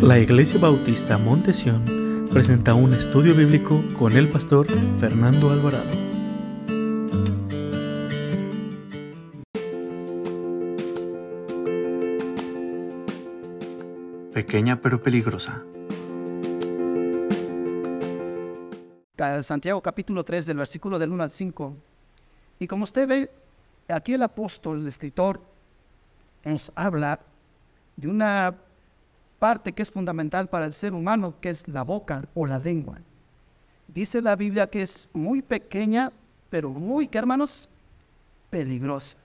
La Iglesia Bautista Montesión presenta un estudio bíblico con el pastor Fernando Alvarado. Pequeña pero peligrosa. Santiago capítulo 3 del versículo del 1 al 5. Y como usted ve, aquí el apóstol, el escritor, nos habla de una parte que es fundamental para el ser humano, que es la boca o la lengua. Dice la Biblia que es muy pequeña, pero muy, ¿qué hermanos? Peligrosa.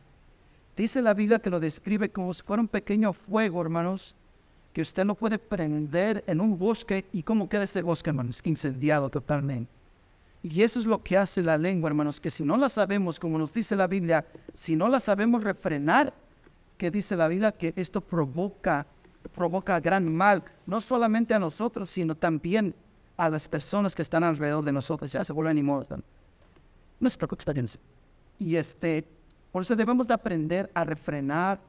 Dice la Biblia que lo describe como si fuera un pequeño fuego, hermanos, que usted no puede prender en un bosque. ¿Y cómo queda este bosque, hermanos? Incendiado totalmente. Y eso es lo que hace la lengua, hermanos, que si no la sabemos, como nos dice la Biblia, si no la sabemos refrenar, que dice la Biblia que esto provoca, provoca gran mal, no solamente a nosotros, sino también a las personas que están alrededor de nosotros. Ya se vuelven inmortales. No se preocupe, está Y este, por eso debemos de aprender a refrenar,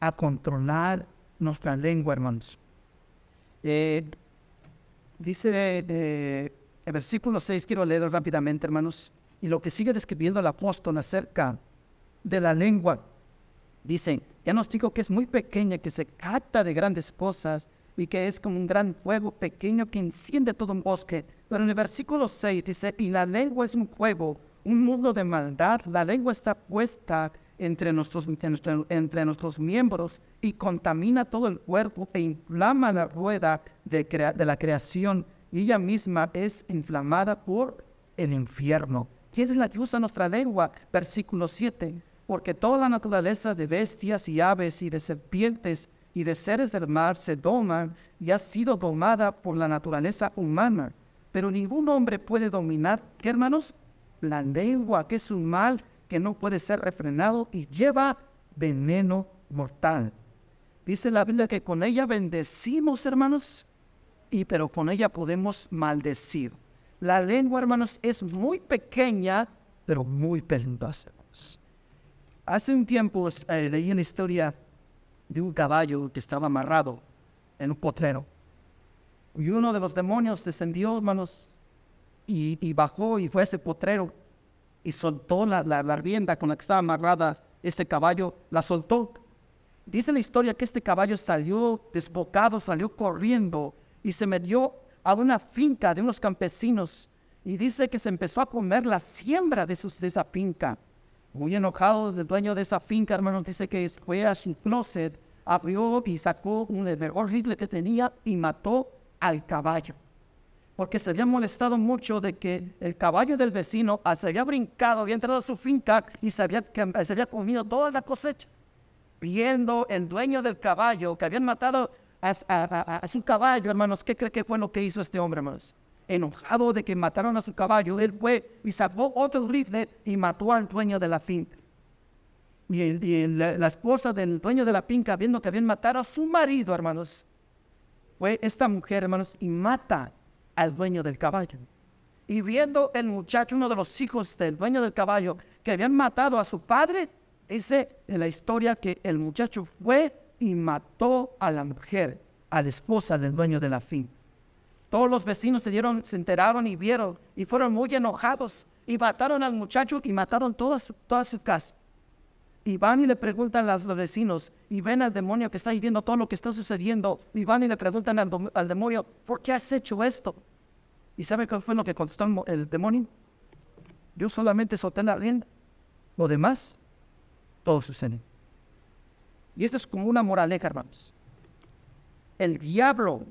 a controlar nuestra lengua, hermanos. Eh, dice eh, el versículo 6, quiero leerlo rápidamente, hermanos, y lo que sigue describiendo el apóstol acerca de la lengua. Dicen, ya nos digo que es muy pequeña, que se capta de grandes cosas y que es como un gran fuego pequeño que enciende todo un bosque. Pero en el versículo 6 dice, y la lengua es un fuego, un mundo de maldad. La lengua está puesta entre nuestros, entre, nuestros miembros y contamina todo el cuerpo e inflama la rueda de, de la creación. Ella misma es inflamada por el infierno. ¿Quién es la que usa nuestra lengua? Versículo 7 porque toda la naturaleza de bestias y aves y de serpientes y de seres del mar se doma y ha sido domada por la naturaleza humana. Pero ningún hombre puede dominar, ¿qué hermanos? La lengua, que es un mal que no puede ser refrenado y lleva veneno mortal. Dice la Biblia que con ella bendecimos, hermanos, y pero con ella podemos maldecir. La lengua, hermanos, es muy pequeña, pero muy peligrosa. Hace un tiempo eh, leí la historia de un caballo que estaba amarrado en un potrero. Y uno de los demonios descendió, hermanos, y, bajó y fue a ese potrero y soltó la, la, rienda con la que estaba amarrada este caballo, la soltó. Dice la historia que este caballo salió desbocado, salió corriendo y se metió a una finca de unos campesinos y dice que se empezó a comer la siembra de, sus, de esa finca. Muy enojado, el dueño de esa finca, hermano, dice que fue a su closet, abrió y sacó un mejor rifle que tenía y mató al caballo. Porque se había molestado mucho de que el caballo del vecino se había brincado, había entrado a su finca y se había, había comido toda la cosecha. Viendo el dueño del caballo que habían matado a, a su caballo, hermanos, ¿qué cree que fue lo que hizo este hombre, hermanos? Enojado de que mataron a su caballo, él fue y sacó otro rifle y mató al dueño de la finca. Y, la, esposa del dueño de la finca, viendo que habían matado a su marido, hermanos, fue esta mujer, hermanos, y mata al dueño del caballo. Y viendo el muchacho, uno de los hijos del dueño del caballo, que habían matado a su padre, dice en la historia que el muchacho fue y mató a la mujer, a la esposa del dueño de la finca. Todos los vecinos se, dieron, se enteraron y vieron y fueron muy enojados y mataron al muchacho y mataron toda su, toda casa. Y van y le preguntan a los vecinos y ven al demonio que está viendo todo lo que está sucediendo. Y van y le preguntan al, demonio, ¿por qué has hecho esto? ¿Y sabe qué fue lo que contestó el demonio? Yo solamente solté la rienda. Lo demás, todo sucede. Y esto es como una moraleja, hermanos. El diablo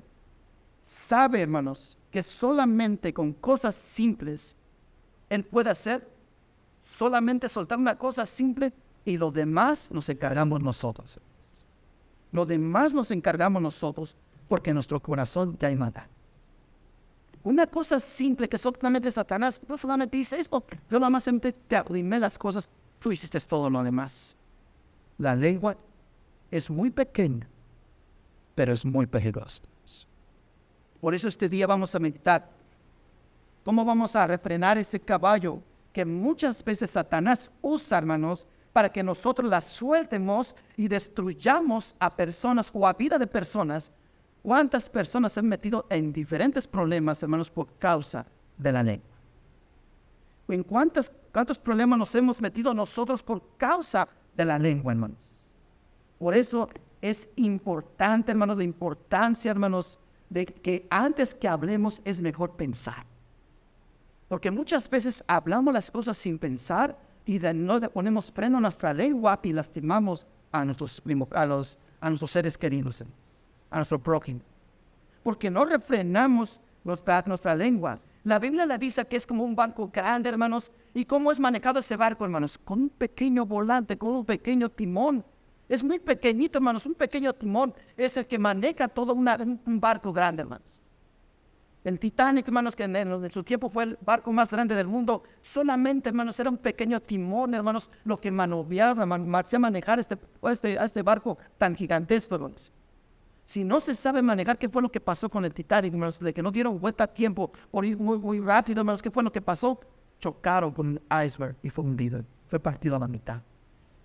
sabe, hermanos, que solamente con cosas simples Él puede hacer, solamente soltar una cosa simple y lo demás nos encargamos nosotros. Lo demás nos encargamos nosotros porque nuestro corazón ya hay maldad. Una cosa simple que solamente Satanás no solamente dice esto, yo nada más te abrimé las cosas, tú hiciste todo lo demás. La lengua es muy pequeña, pero es muy peligrosa. Por eso este día vamos a meditar. ¿Cómo vamos a refrenar ese caballo que muchas veces Satanás usa, hermanos, para que nosotros la sueltemos y destruyamos a personas o a vida de personas ¿Cuántas personas se han metido en diferentes problemas, hermanos, por causa de la lengua? ¿En cuántos, cuántos problemas nos hemos metido nosotros por causa de la lengua, hermanos? Por eso es importante, hermanos, la importancia, hermanos, de que antes que hablemos es mejor pensar. Porque muchas veces hablamos las cosas sin pensar y de no le ponemos freno a nuestra lengua y lastimamos a nuestros, a los, a nuestros seres queridos a nuestro prójimo. Porque no refrenamos nuestra, nuestra lengua. La Biblia le dice que es como un barco grande, hermanos. ¿Y cómo es manejado ese barco, hermanos? Con un pequeño volante, con un pequeño timón. Es muy pequeñito, hermanos. Un pequeño timón es el que maneja todo un barco grande, hermanos. El Titanic, hermanos, que en, su tiempo fue el barco más grande del mundo, solamente, hermanos, era un pequeño timón, hermanos, lo que manoviaba, hacía manejar este, este, este barco tan gigantesco, hermanos. Si no se sabe manejar, ¿qué fue lo que pasó con el Titanic, hermanos? De que no dieron vuelta a tiempo por ir muy, muy rápido, hermanos. ¿Qué fue lo que pasó? Chocaron con un iceberg y fue hundido. Fue partido a la mitad.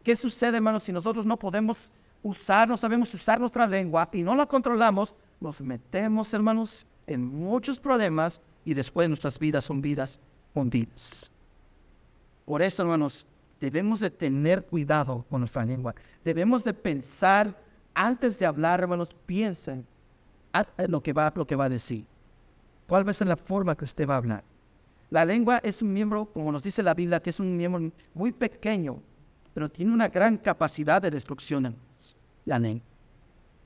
¿Qué sucede, hermanos, si nosotros no podemos usar, no sabemos usar nuestra lengua y no la controlamos? Nos metemos, hermanos, en muchos problemas y después nuestras vidas son vidas hundidas. Por eso, hermanos, debemos de tener cuidado con nuestra lengua. Debemos de pensar antes de hablar, hermanos, piensen en lo que va, lo que va a decir. ¿Cuál va a ser la forma que usted va a hablar? La lengua es un miembro, como nos dice la Biblia, que es un miembro muy pequeño, pero tiene una gran capacidad de destrucción. Lengua.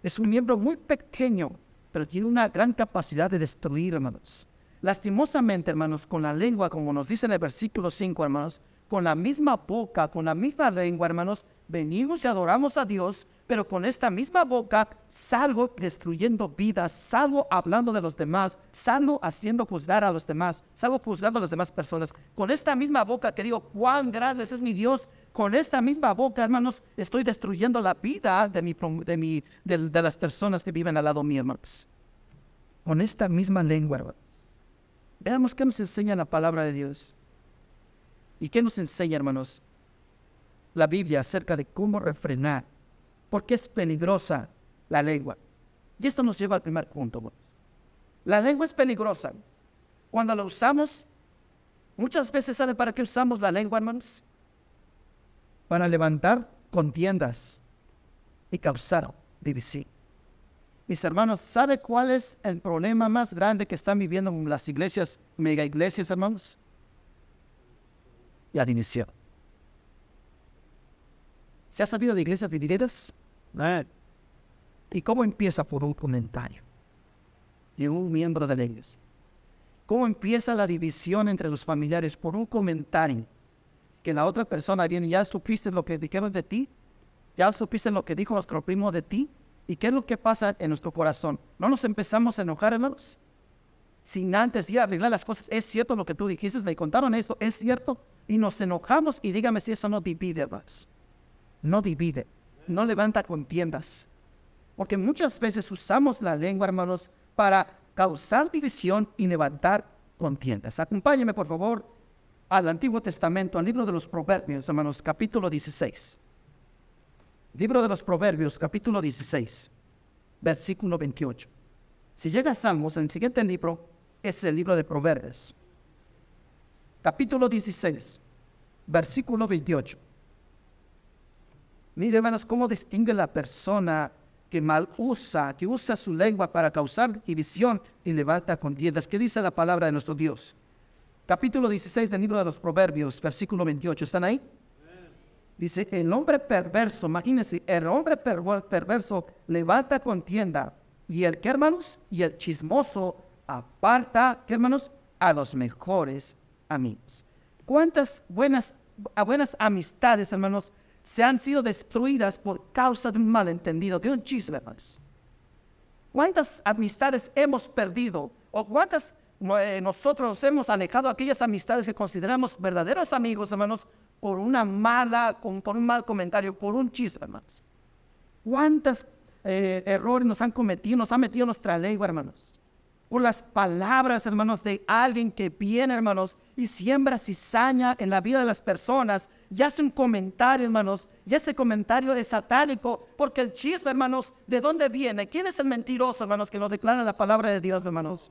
Es un miembro muy pequeño, pero tiene una gran capacidad de destruir, hermanos. Lastimosamente, hermanos, con la lengua, como nos dice en el versículo 5, hermanos, con la misma boca, con la misma lengua, hermanos, venimos y adoramos a Dios, pero con esta misma boca salgo destruyendo vidas, salgo hablando de los demás, salgo haciendo juzgar a los demás, salgo juzgando a las demás personas. Con esta misma boca que digo, cuán grande es mi Dios, con esta misma boca, hermanos, estoy destruyendo la vida de, mi, de, mi, de, las personas que viven al lado mío, hermanos. Con esta misma lengua, hermanos. Veamos qué nos enseña la palabra de Dios. ¿Y qué nos enseña, hermanos? La Biblia acerca de cómo refrenar porque es peligrosa la lengua. Y esto nos lleva al primer punto. La lengua es peligrosa. Cuando la usamos, muchas veces ¿saben para qué usamos la lengua, hermanos? Para levantar contiendas y causar división. Mis hermanos, ¿sabe cuál es el problema más grande que están viviendo las iglesias, mega iglesias, hermanos? La división. ¿Se ha sabido de iglesias divididas? ¿Y cómo empieza por un comentario de un miembro de la iglesia? ¿Cómo empieza la división entre los familiares por un comentario? Que la otra persona viene, ya supiste lo que dijeron de ti, ya supiste lo que dijo nuestro primo de ti, ¿y qué es lo que pasa en nuestro corazón? ¿No nos empezamos a enojar, hermanos? Sin antes ir a arreglar las cosas, es cierto lo que tú dijiste, me contaron esto, es cierto, y nos enojamos y dígame si eso no divide, hermanos. No divide no levanta contiendas. Porque muchas veces usamos la lengua, hermanos, para causar división y levantar contiendas. Acompáñeme, por favor, al Antiguo Testamento, al libro de los Proverbios, hermanos, capítulo 16. Libro de los Proverbios, capítulo 16, versículo 28. Si llega a Salmos, el siguiente libro es el libro de Proverbios. Capítulo 16, versículo 28. Mire, hermanos, cómo distingue la persona que mal usa, que usa su lengua para causar división y levanta contiendas. ¿Qué dice la palabra de nuestro Dios? Capítulo 16 del libro de los Proverbios, versículo 28. ¿Están ahí? Dice, el hombre perverso, imagínense, el hombre perverso levanta contienda. Y el que, hermanos, y el chismoso aparta, ¿qué, hermanos? A los mejores amigos. ¿Cuántas buenas, buenas amistades, hermanos, se han sido destruidas por causa de un malentendido, de un chisme, hermanos. ¿Cuántas amistades hemos perdido? ¿O cuántas eh, nosotros nos hemos alejado aquellas amistades que consideramos verdaderos amigos, hermanos, por una mala, por un mal comentario, por un chisme, hermanos? ¿Cuántos eh, errores nos han cometido, nos han metido nuestra lengua, hermanos? Por las palabras, hermanos, de alguien que viene, hermanos, y siembra cizaña en la vida de las personas, y hace un comentario, hermanos, y ese comentario es satánico, porque el chisme, hermanos, ¿de dónde viene? ¿Quién es el mentiroso, hermanos, que nos declara la palabra de Dios, hermanos?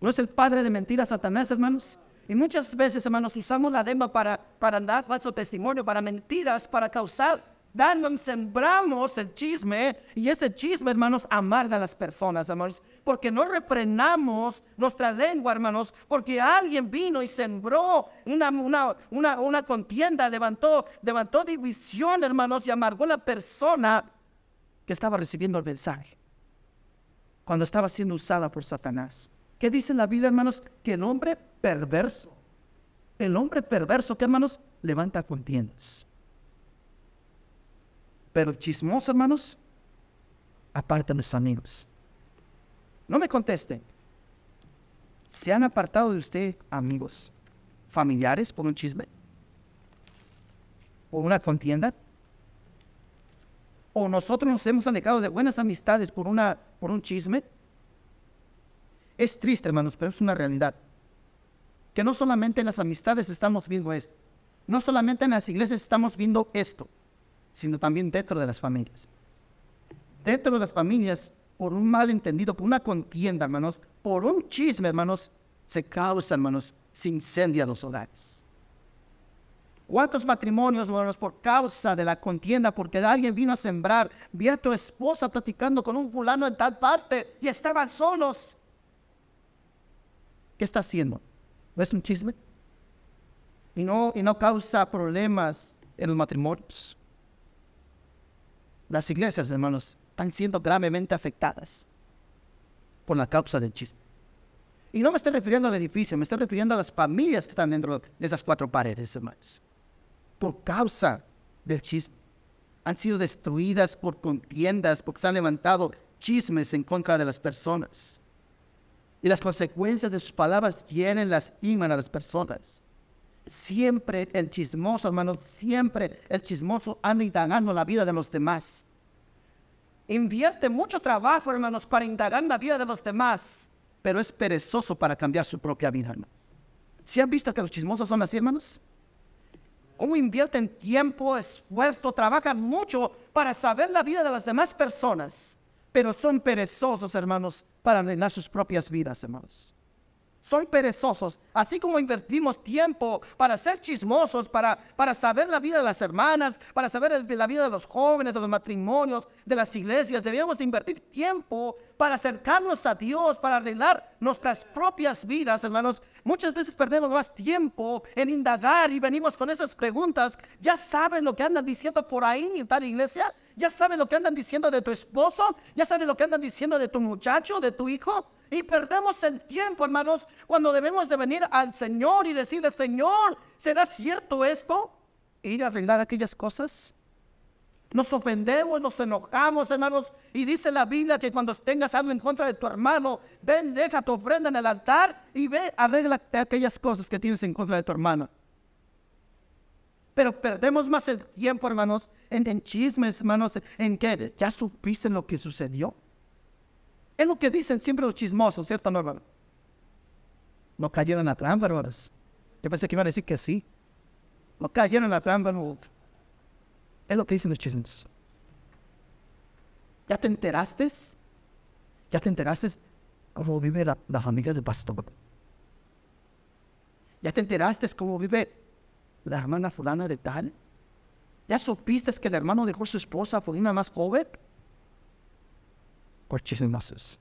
¿No es el padre de mentiras, Satanás, hermanos? Y muchas veces, hermanos, usamos la lengua para, para dar falso testimonio, para mentiras, para causar daño, sembramos el chisme y ese chisme, hermanos, amarga a las personas, hermanos, porque no refrenamos nuestra lengua, hermanos, porque alguien vino y sembró una, una, una, una contienda, levantó, levantó división, hermanos, y amargó a la persona que estaba recibiendo el mensaje cuando estaba siendo usada por Satanás. ¿Qué dice la Biblia, hermanos? Que el hombre perverso, el hombre perverso, que hermanos, levanta contiendas. Pero chismoso, hermanos, aparta a los amigos. No me contesten. ¿Se han apartado de usted amigos, familiares por un chisme? ¿Por una contienda? ¿O nosotros nos hemos alejado de buenas amistades por, una, por un chisme? Es triste, hermanos, pero es una realidad. Que no solamente en las amistades estamos viendo esto, no solamente en las iglesias estamos viendo esto, sino también dentro de las familias. Dentro de las familias, por un malentendido, por una contienda, hermanos, por un chisme, hermanos, se causa, hermanos, se incendia los hogares. ¿Cuántos matrimonios, hermanos, por causa de la contienda, porque alguien vino a sembrar, vi a tu esposa platicando con un fulano en tal parte y estaban solos? ¿Qué está haciendo? ¿No es un chisme? Y no, y no causa problemas en los matrimonios. Las iglesias, hermanos, están siendo gravemente afectadas por la causa del chisme. Y no me estoy refiriendo al edificio, me estoy refiriendo a las familias que están dentro de esas cuatro paredes, hermanos. Por causa del chisme. Han sido destruidas por contiendas, porque se han levantado chismes en contra de las personas. Y las consecuencias de sus palabras tienen, lastiman a las personas. Siempre el chismoso, hermanos, siempre el chismoso anda indagando la vida de los demás. Invierte mucho trabajo, hermanos, para indagar la vida de los demás, pero es perezoso para cambiar su propia vida, hermanos. ¿Sí han visto que los chismosos son así, hermanos? ¿Cómo invierten tiempo, esfuerzo, trabajan mucho para saber la vida de las demás personas? pero son perezosos, hermanos, para arreglar sus propias vidas, hermanos. Son perezosos, así como invertimos tiempo para ser chismosos, para, para saber la vida de las hermanas, para saber la vida de los jóvenes, de los matrimonios, de las iglesias. Debemos invertir tiempo para acercarnos a Dios, para arreglar nuestras propias vidas, hermanos. Muchas veces perdemos más tiempo en indagar y venimos con esas preguntas. ¿Ya saben lo que andan diciendo por ahí en tal iglesia? ¿Ya saben lo que andan diciendo de tu esposo? ¿Ya saben lo que andan diciendo de tu muchacho, de tu hijo? Y perdemos el tiempo, hermanos, cuando debemos de venir al Señor y decirle, Señor, ¿será cierto esto? Ir a arreglar aquellas cosas. Nos ofendemos, nos enojamos, hermanos. Y dice la Biblia que cuando tengas algo en contra de tu hermano, ven, deja tu ofrenda en el altar y ve, arregla aquellas cosas que tienes en contra de tu hermano. Pero perdemos más el tiempo, hermanos, en, en chismes, hermanos, en que ya supiste lo que sucedió. Es lo que dicen siempre los chismosos, ¿cierto, no, hermano? No cayeron en la trampa, hermanos. Yo pensé que iban a decir que sí. No cayeron en la trampa, no. Es lo que dicen los chismosos. ¿Ya te enteraste? ¿Ya te enteraste cómo vive la, la familia del pastor? ¿Ya te enteraste cómo vive la hermana fulana de tal? ¿Ya supiste que el hermano dejó su esposa por una más joven? por chismosos,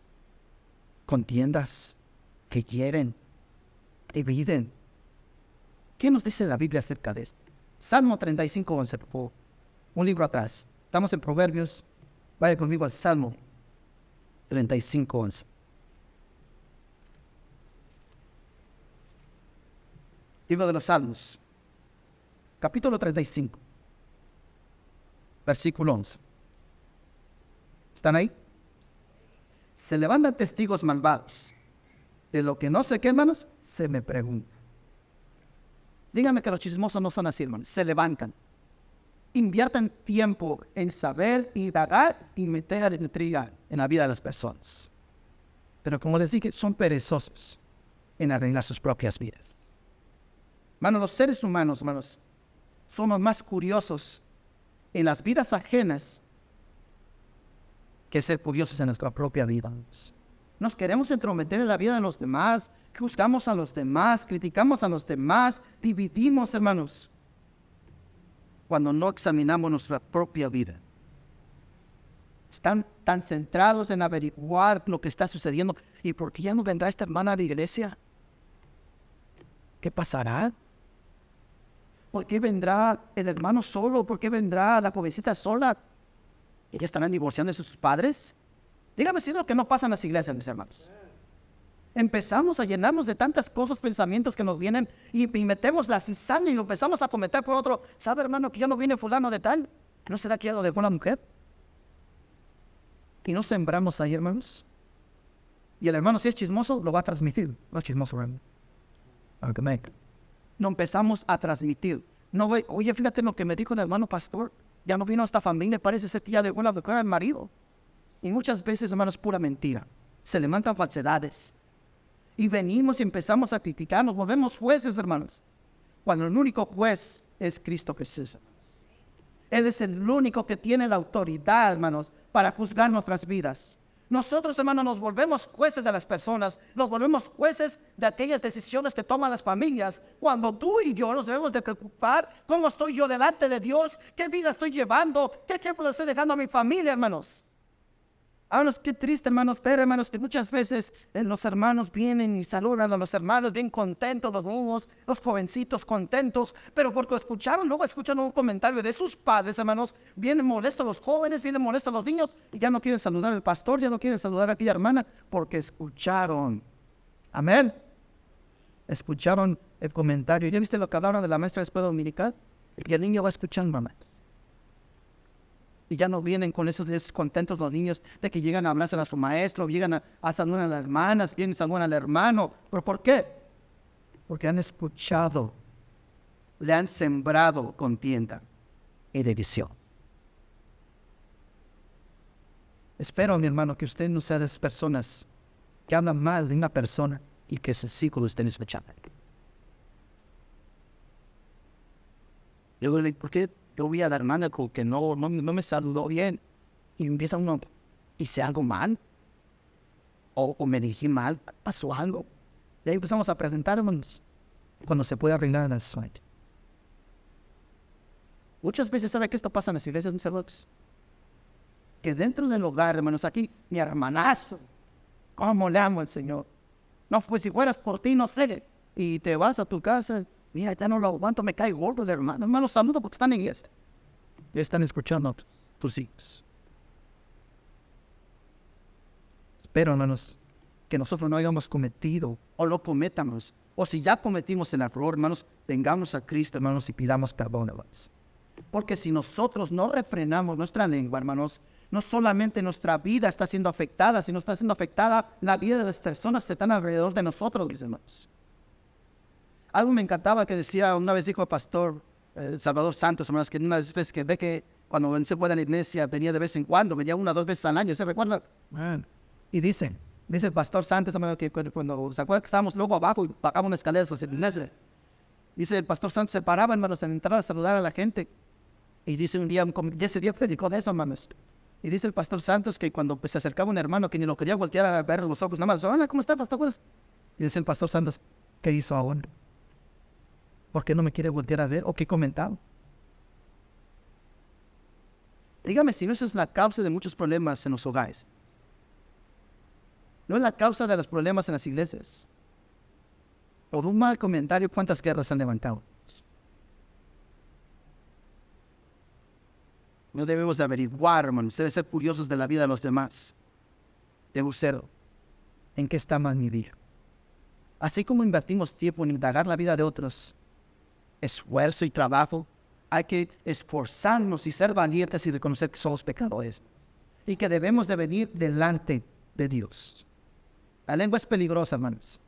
contiendas que quieren, dividen. ¿Qué nos dice la Biblia acerca de esto? Salmo 35, 11, Un libro atrás. Estamos en Proverbios. Vaya conmigo al Salmo 35, 11. Libro de los Salmos. Capítulo 35. Versículo 11. ¿Están ahí? se levantan testigos malvados. De lo que no sé qué, hermanos, se me pregunta. Díganme que los chismosos no son así, hermanos. Se levantan. Inviertan tiempo en saber, indagar y meter intriga en la vida de las personas. Pero como les dije, son perezosos en arreglar sus propias vidas. Hermanos, los seres humanos, hermanos, somos más curiosos en las vidas ajenas que ser curiosos en nuestra propia vida. Nos queremos entrometer en la vida de los demás, juzgamos a los demás, criticamos a los demás, dividimos, hermanos, cuando no examinamos nuestra propia vida. Están tan centrados en averiguar lo que está sucediendo. ¿Y por qué ya no vendrá esta hermana a la iglesia? ¿Qué pasará? ¿Por qué vendrá el hermano solo? ¿Por qué vendrá la jovencita sola? ¿Ellas estarán divorciando de sus padres? Dígame si es lo que no pasa en las iglesias, mis hermanos. Empezamos a llenarnos de tantas cosas, pensamientos que nos vienen y, metemos la cizaña y lo empezamos a cometer por otro. ¿Sabe, hermano, que ya no viene fulano de tal? ¿No será que ya lo dejó la mujer? Y no sembramos ahí, hermanos. Y el hermano, si es chismoso, lo va a transmitir. No es chismoso, hermano. No empezamos a transmitir. No voy, oye, fíjate lo que me dijo el hermano pastor. Ya no vino a esta familia, parece ser que ya dejó la educar al marido. Y muchas veces, hermanos, pura mentira. Se levantan falsedades. Y venimos y empezamos a criticar, nos volvemos jueces, hermanos. Cuando el único juez es Cristo Jesús. Él es el único que tiene la autoridad, hermanos, para juzgar nuestras vidas. Nosotros, hermanos, nos volvemos jueces de las personas, nos volvemos jueces de aquellas decisiones que toman las familias. Cuando tú y yo nos debemos de preocupar, ¿cómo estoy yo delante de Dios? ¿Qué vida estoy llevando? ¿Qué tiempo estoy dejando a mi familia, hermanos? Hermanos, qué triste, hermanos, pero hermanos, que muchas veces eh, los hermanos vienen y saludan a los hermanos bien contentos, los niños, los jovencitos contentos, pero porque escucharon, luego escuchan un comentario de sus padres, hermanos, vienen molestos los jóvenes, vienen molestos los niños, y ya no quieren saludar al pastor, ya no quieren saludar a aquella hermana, porque escucharon. Amén. Escucharon el comentario. ¿Ya viste lo que hablaron de la maestra de escuela dominical? Y el niño va escuchando, mamá y ya no vienen con esos descontentos los niños de que llegan a hablarse a su maestro, llegan a, saludar a las hermanas, vienen a saludar al hermano. ¿Pero por qué? Porque han escuchado, le han sembrado contienda y división. Espero, mi hermano, que usted no sea de esas personas que hablan mal de una persona y que ese ciclo estén escuchando. Luego, ¿por qué yo vi a la hermana que no, no, me saludó bien. Y empieza uno, ¿hice algo mal? O, me dije mal, pasó algo. Y ahí empezamos a preguntarnos cuando se puede arreglar la suerte. Muchas veces, ¿sabe qué esto pasa en las iglesias, mis hermanos? Que dentro del hogar, hermanos, aquí, mi hermanazo, ¿cómo le amo al Señor? No, pues si fueras por ti, no sé. Y te vas a tu casa Mira, ya no lo aguanto, me cae gordo hermano. Hermano, saludo porque están en este. Están escuchando tus hijos. Espero, hermanos, que nosotros no hayamos cometido o lo cometamos. O si ya cometimos el error, hermanos, vengamos a Cristo, hermanos, y pidamos perdón, hermanos. Porque si nosotros no refrenamos nuestra lengua, hermanos, no solamente nuestra vida está siendo afectada, sino está siendo afectada la vida de las personas que están alrededor de nosotros, mis hermanos. Algo me encantaba que decía, una vez dijo el pastor eh, Salvador Santos, hermanos, que una vez que ve que cuando se fue a la iglesia venía de vez en cuando, venía una o dos veces al año, ¿se recuerda? Y dice, dice el pastor Santos, hermano, que cuando, se acuerda que estábamos luego abajo y bajamos una escalera hacia la iglesia, dice el pastor Santos se paraba, hermanos, en entrar a saludar a la gente. Y dice un día, ese día predicó de eso, hermanos. Y dice el pastor Santos que cuando pues, se acercaba un hermano que ni lo quería voltear a ver los ojos, nada más, hola, ¿cómo está, pastor? Y dice el pastor Santos, ¿qué hizo ahora? ¿Por qué no me quiere voltear a ver? ¿O qué comentado? Dígame si no es la causa de muchos problemas en los hogares. No es la causa de los problemas en las iglesias. Por un mal comentario, ¿cuántas guerras han levantado? No debemos de averiguar, hermanos. Debe ser curiosos de la vida de los demás. Debo ser. ¿En qué está mal mi vida? Así como invertimos tiempo en indagar la vida de otros, esfuerzo y trabajo, hay que esforzarnos y ser valientes y reconocer que somos pecadores y que debemos de venir delante de Dios. La lengua es peligrosa, hermanos.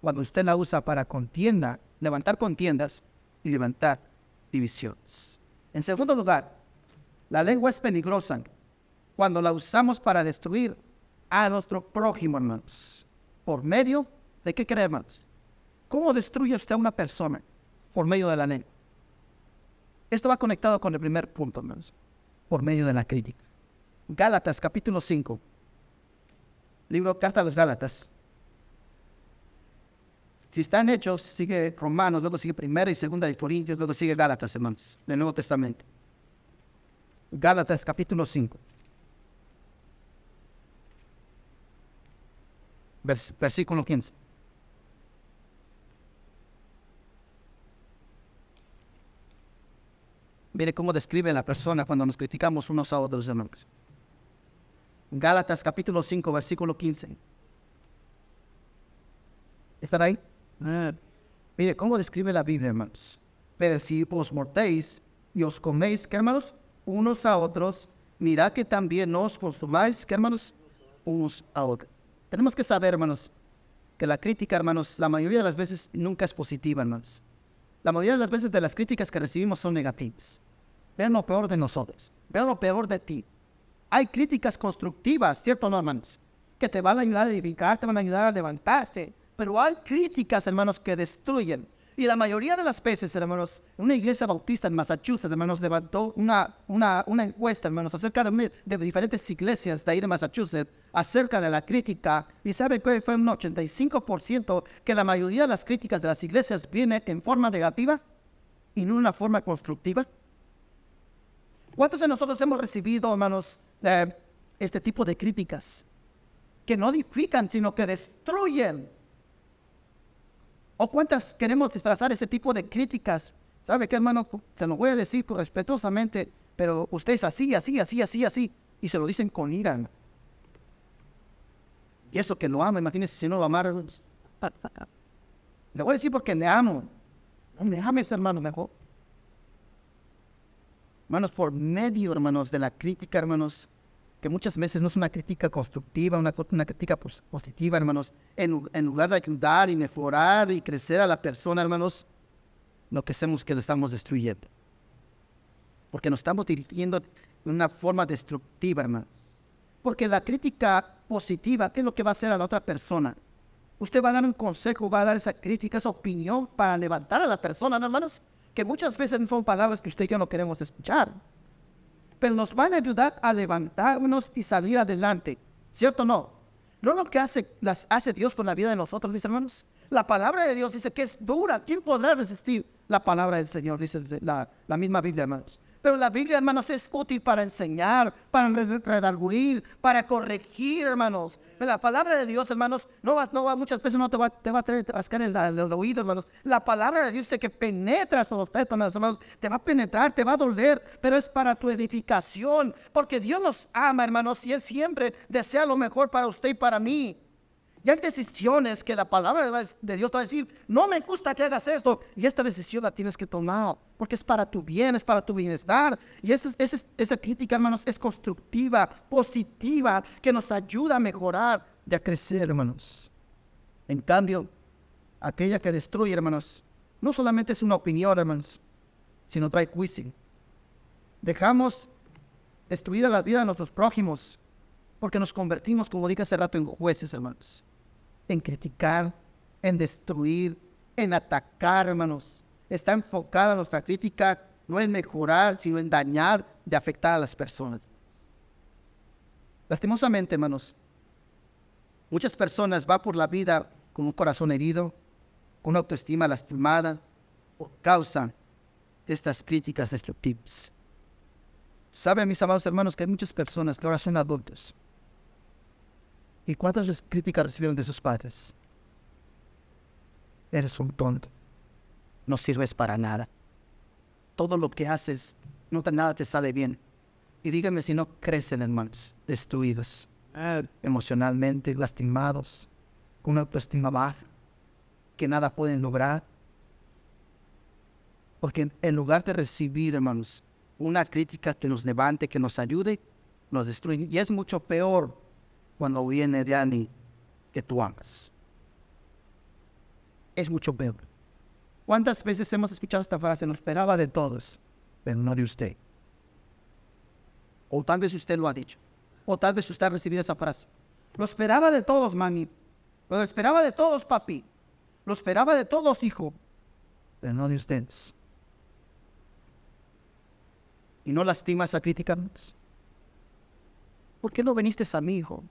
Cuando usted la usa para contienda, levantar contiendas y levantar divisiones. En segundo lugar, la lengua es peligrosa cuando la usamos para destruir a nuestro prójimo, hermanos. ¿Por medio de qué cree, hermanos? ¿Cómo destruye usted a una persona? Por medio de la lengua. Esto va conectado con el primer punto, hermanos. Por medio de la crítica. Gálatas, capítulo 5. Libro Carta a los Gálatas. Si están hechos, sigue Romanos, luego sigue Primera y Segunda de Corintios, luego sigue Gálatas, hermanos, del Nuevo Testamento. Gálatas, capítulo 5. versículo 15. Mire cómo describe la persona cuando nos criticamos unos a otros, hermanos. Gálatas capítulo 5, versículo 15. ¿Están ahí? Ah. Mire cómo describe la Biblia, hermanos. Pero si os mortéis y os coméis, ¿qué hermanos? Unos a otros, mirad que también os consumáis, ¿qué hermanos? Unos a otros. Tenemos que saber, hermanos, que la crítica, hermanos, la mayoría de las veces nunca es positiva, hermanos. La mayoría de las veces de las críticas que recibimos son negativas. Vean lo peor de nosotros. Vean lo peor de ti. Hay críticas constructivas, ¿cierto, no, hermanos? Que te van a ayudar a edificar, te van a ayudar a levantarte. Pero hay críticas, hermanos, que destruyen. Y la mayoría de las veces, hermanos, una iglesia bautista en Massachusetts, hermanos, levantó una, una, una encuesta, hermanos, acerca de, de, diferentes iglesias de ahí de Massachusetts, acerca de la crítica. Y sabe que fue un 85% que la mayoría de las críticas de las iglesias viene en forma negativa y no en una forma constructiva. ¿Cuántos de nosotros hemos recibido, hermanos, este tipo de críticas? Que no edifican, sino que destruyen ¿O cuántas queremos disfrazar ese tipo de críticas? ¿Sabe qué, hermano? Se lo voy a decir respetuosamente, pero usted es así, así, así, así, así. Y se lo dicen con ira. Y eso que lo ama, imagínese si no lo amara. Le voy a decir porque le amo. No me ames, hermano, mejor. Hermanos, por medio, hermanos, de la crítica, hermanos, que muchas veces no es una crítica constructiva, una, una crítica positiva, hermanos. En, lugar de ayudar y mejorar y crecer a la persona, hermanos, lo que hacemos es que lo estamos destruyendo. Porque nos estamos dirigiendo de una forma destructiva, hermanos. Porque la crítica positiva, ¿qué es lo que va a hacer a la otra persona? Usted va a dar un consejo, va a dar esa crítica, esa opinión para levantar a la persona, hermanos, que muchas veces son palabras que usted y yo no queremos escuchar pero nos van a ayudar a levantarnos y salir adelante. ¿Cierto o no? ¿No lo que hace, las, hace Dios con la vida de nosotros, mis hermanos? La palabra de Dios dice que es dura. ¿Quién podrá resistir la palabra del Señor? Dice la, la misma Biblia, hermanos. Pero la Biblia, hermanos, es útil para enseñar, para redarguir, para corregir, hermanos. La palabra de Dios, hermanos, no va, no va, muchas veces no te va, te va a traer en el, el, oído, hermanos. La palabra de Dios que penetra hasta los tétanos, hermanos. Te va a penetrar, te va a doler, pero es para tu edificación. Porque Dios nos ama, hermanos, y Él siempre desea lo mejor para usted y para mí. Y hay decisiones que la palabra de Dios te va a decir, no me gusta que hagas esto. Y esta decisión la tienes que tomar, porque es para tu bien, es para tu bienestar. Y esa, crítica, hermanos, es constructiva, positiva, que nos ayuda a mejorar y a crecer, hermanos. En cambio, aquella que destruye, hermanos, no solamente es una opinión, hermanos, sino trae juicio. Dejamos destruida la vida de nuestros prójimos porque nos convertimos, como dije hace rato, en jueces, hermanos en criticar, en destruir, en atacar, hermanos. Está enfocada nuestra crítica no en mejorar, sino en dañar, de afectar a las personas. Lastimosamente, hermanos, muchas personas van por la vida con un corazón herido, con una autoestima lastimada, por causa de estas críticas destructivas. Saben, mis amados hermanos, que hay muchas personas que ahora son adultos, ¿Y cuántas críticas recibieron de sus padres? Eres un tonto. No sirves para nada. Todo lo que haces, no te, nada te sale bien. Y dígame si no crecen, hermanos, destruidos, emocionalmente lastimados, con una autoestima baja, que nada pueden lograr. Porque en lugar de recibir, hermanos, una crítica que nos levante, que nos ayude, nos destruye. Y es mucho peor cuando viene de alguien que tú amas. Es mucho peor. ¿Cuántas veces hemos escuchado esta frase? Nos esperaba de todos, pero no de usted. O tal vez usted lo ha dicho. O tal vez usted ha recibido esa frase. Lo esperaba de todos, mami. Lo esperaba de todos, papi. Lo esperaba de todos, hijo. Pero no de ustedes. ¿Y no lastimas a criticarnos? ¿Por qué no viniste a mi hijo?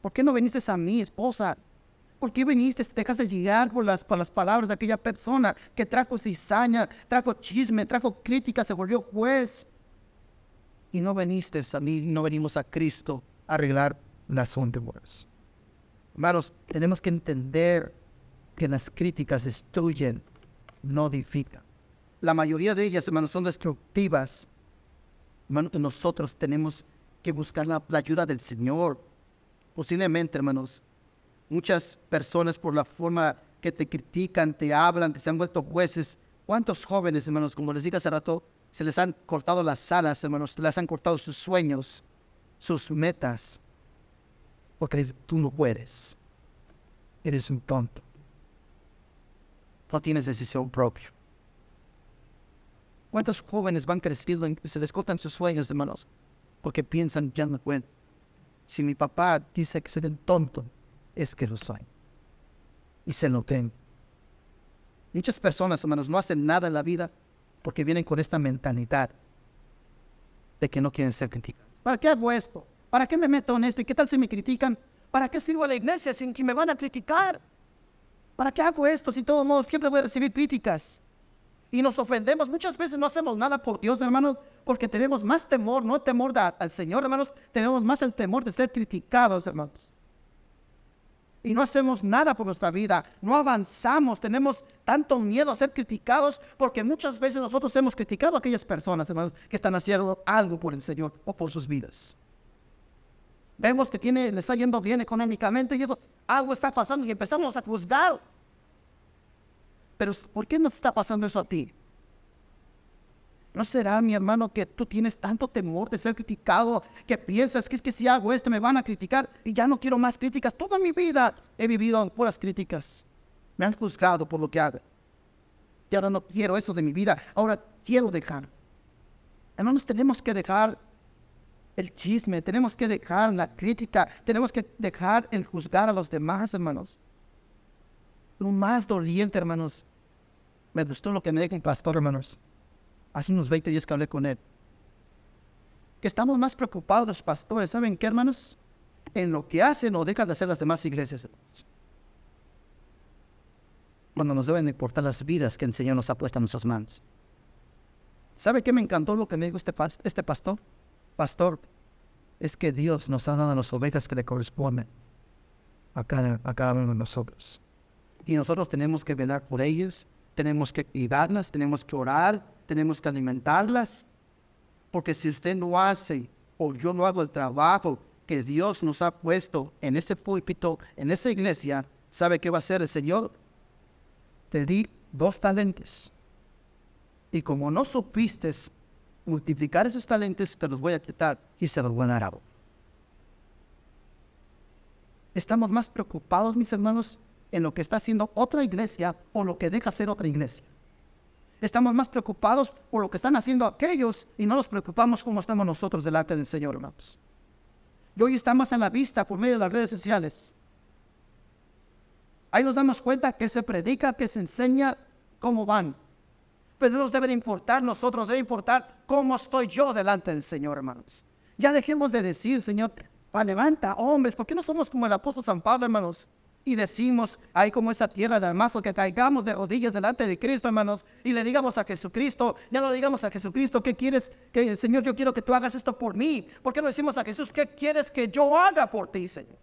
¿Por qué no viniste a mi esposa? ¿Por qué viniste? Te dejas de llegar por las, palabras de aquella persona que trajo cizaña, trajo chisme, trajo crítica, se volvió juez. Y no viniste a mí, no venimos a Cristo a arreglar las últimas. Hermanos, tenemos que entender que las críticas destruyen, no edifican. La mayoría de ellas, hermanos, son destructivas. Hermanos, nosotros tenemos que buscar la ayuda del Señor. Posiblemente, hermanos, muchas personas por la forma que te critican, te hablan, te se han vuelto jueces. ¿Cuántos jóvenes, hermanos, como les dije hace rato, se les han cortado las alas, hermanos, se les han cortado sus sueños, sus metas? Porque tú no puedes. Eres un tonto. No tienes decisión propia. ¿Cuántos jóvenes van creciendo y se les cortan sus sueños, hermanos? Porque piensan, ya no pueden. Si mi papá dice que soy un tonto, es que lo soy. Y se lo tengo. Muchas personas, hermanos, no hacen nada en la vida porque vienen con esta mentalidad de que no quieren ser criticados. ¿Para qué hago esto? ¿Para qué me meto en esto? ¿Y qué tal si me critican? ¿Para qué sirvo a la iglesia sin que me van a criticar? ¿Para qué hago esto si todo modo siempre voy a recibir críticas? Y nos ofendemos. Muchas veces no hacemos nada por Dios, hermanos, porque tenemos más temor, no temor al Señor, hermanos, tenemos más el temor de ser criticados, hermanos y no hacemos nada por nuestra vida, no avanzamos, tenemos tanto miedo a ser criticados porque muchas veces nosotros hemos criticado a aquellas personas, hermanos, que están haciendo algo por el Señor o por sus vidas. Vemos que tiene, le está yendo bien económicamente y eso, algo está pasando y empezamos a juzgar. Pero ¿por qué no está pasando eso a ti? ¿No será, mi hermano, que tú tienes tanto temor de ser criticado que piensas que es que si hago esto me van a criticar y ya no quiero más críticas? Toda mi vida he vivido puras críticas. Me han juzgado por lo que hago. Y ahora no quiero eso de mi vida. Ahora quiero dejar. Hermanos, tenemos que dejar el chisme, tenemos que dejar la crítica, tenemos que dejar el juzgar a los demás, hermanos. Lo más doliente, hermanos, me gustó lo que me dijo el pastor, hermanos hace unos 20 días que hablé con él, que estamos más preocupados pastores, ¿saben qué, hermanos? En lo que hacen o dejan de hacer las demás iglesias, hermanos. Cuando nos deben importar las vidas que el Señor nos ha puesto en nuestras manos. ¿Sabe qué me encantó lo que me dijo este, este pastor? Pastor, es que Dios nos ha dado las ovejas que le corresponden a cada, a cada uno de nosotros. Y nosotros tenemos que velar por ellas, tenemos que cuidarlas, tenemos que orar, tenemos que alimentarlas. Porque si usted no hace o yo no hago el trabajo que Dios nos ha puesto en ese púlpito, en esa iglesia, ¿sabe qué va a hacer el Señor? Te di dos talentos. Y como no supiste multiplicar esos talentos, te los voy a quitar y se los voy a dar a vos. Estamos más preocupados, mis hermanos, en lo que está haciendo otra iglesia o lo que deja hacer otra iglesia. Estamos más preocupados por lo que están haciendo aquellos y no nos preocupamos como estamos nosotros delante del Señor, hermanos. Y hoy estamos en la vista por medio de las redes sociales. Ahí nos damos cuenta que se predica, que se enseña cómo van. Pero no nos debe de importar, nosotros nos debe importar cómo estoy yo delante del Señor, hermanos. Ya dejemos de decir, Señor, levanta hombres, ¿por qué no somos como el apóstol San Pablo, hermanos? Y decimos, hay como esa tierra de lo que caigamos de rodillas delante de Cristo, hermanos, y le digamos a Jesucristo, ya no le digamos a Jesucristo, ¿qué quieres? Que, Señor, yo quiero que tú hagas esto por mí. ¿Por qué no decimos a Jesús, ¿qué quieres que yo haga por ti, Señor?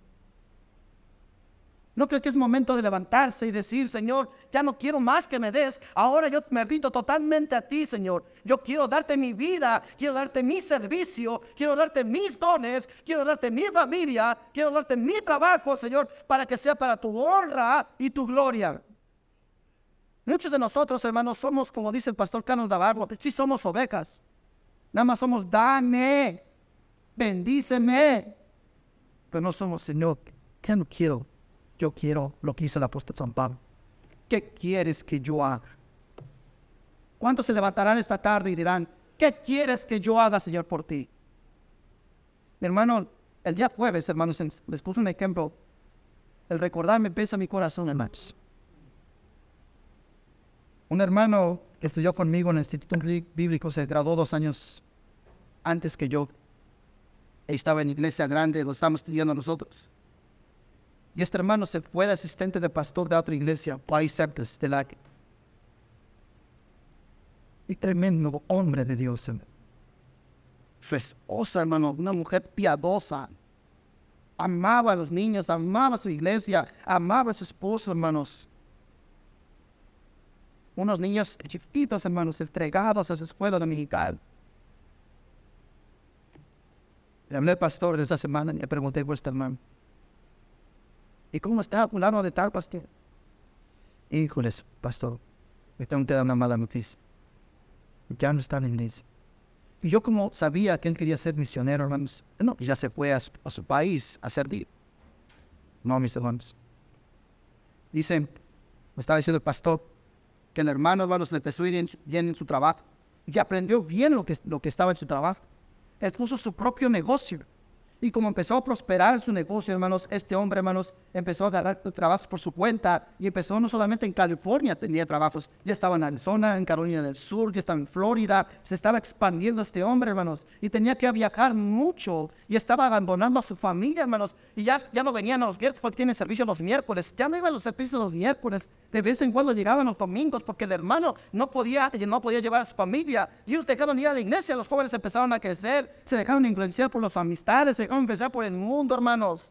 ¿No creo que es momento de levantarse y decir, Señor, ya no quiero más que me des? Ahora yo me rindo totalmente a ti, Señor. Yo quiero darte mi vida, quiero darte mi servicio, quiero darte mis dones, quiero darte mi familia, quiero darte mi trabajo, Señor, para que sea para tu honra y tu gloria. Muchos de nosotros, hermanos, somos, como dice el pastor Carlos Navarro, sí somos ovejas. Nada más somos, dame, bendíceme. Pero no somos, Señor, que no quiero yo quiero lo que hizo el apóstol San Pablo. ¿Qué quieres que yo haga? ¿Cuántos se levantarán esta tarde y dirán, ¿qué quieres que yo haga, Señor, por ti? Mi hermano, el día jueves, hermanos, les puse un ejemplo. El recordarme pesa mi corazón, hermanos. Un hermano que estudió conmigo en el Instituto Bíblico se graduó dos años antes que yo. Estaba en iglesia grande, lo estábamos estudiando nosotros. Y este hermano se fue de asistente de pastor de otra iglesia, país cerca de la y tremendo hombre de Dios. Su esposa, hermano, una mujer piadosa. Amaba a los niños, amaba a su iglesia, amaba a su esposo, hermanos. Unos niños chiquitos, hermanos, entregados a su escuela dominical. Le hablé al pastor esta semana y le pregunté por este hermano. ¿Y cómo está fulano de tal, pastor? Híjoles, pastor, me tengo que dar una mala noticia ya no está en la iglesia. Y yo como sabía que él quería ser misionero, hermanos, no, ya se fue a su, país a servir. No, mis hermanos. Dicen, me estaba diciendo el pastor, que el hermano, hermanos, le empezó a ir bien en su trabajo. Y aprendió bien lo que, lo que estaba en su trabajo. Él puso su propio negocio. Y como empezó a prosperar su negocio, hermanos, este hombre, hermanos, empezó a ganar trabajos por su cuenta y empezó no solamente en California, tenía trabajos, ya estaba en Arizona, en Carolina del Sur, ya estaba en Florida, se estaba expandiendo este hombre, hermanos, y tenía que viajar mucho y estaba abandonando a su familia, hermanos, y ya, ya no venían a los viernes porque tienen servicio los miércoles, ya no iba a los servicios los miércoles, de vez en cuando llegaban los domingos porque el hermano no podía, no podía llevar a su familia, y ellos dejaron ir a la iglesia, los jóvenes empezaron a crecer, se dejaron influenciar por las amistades, se empezar por el mundo, hermanos.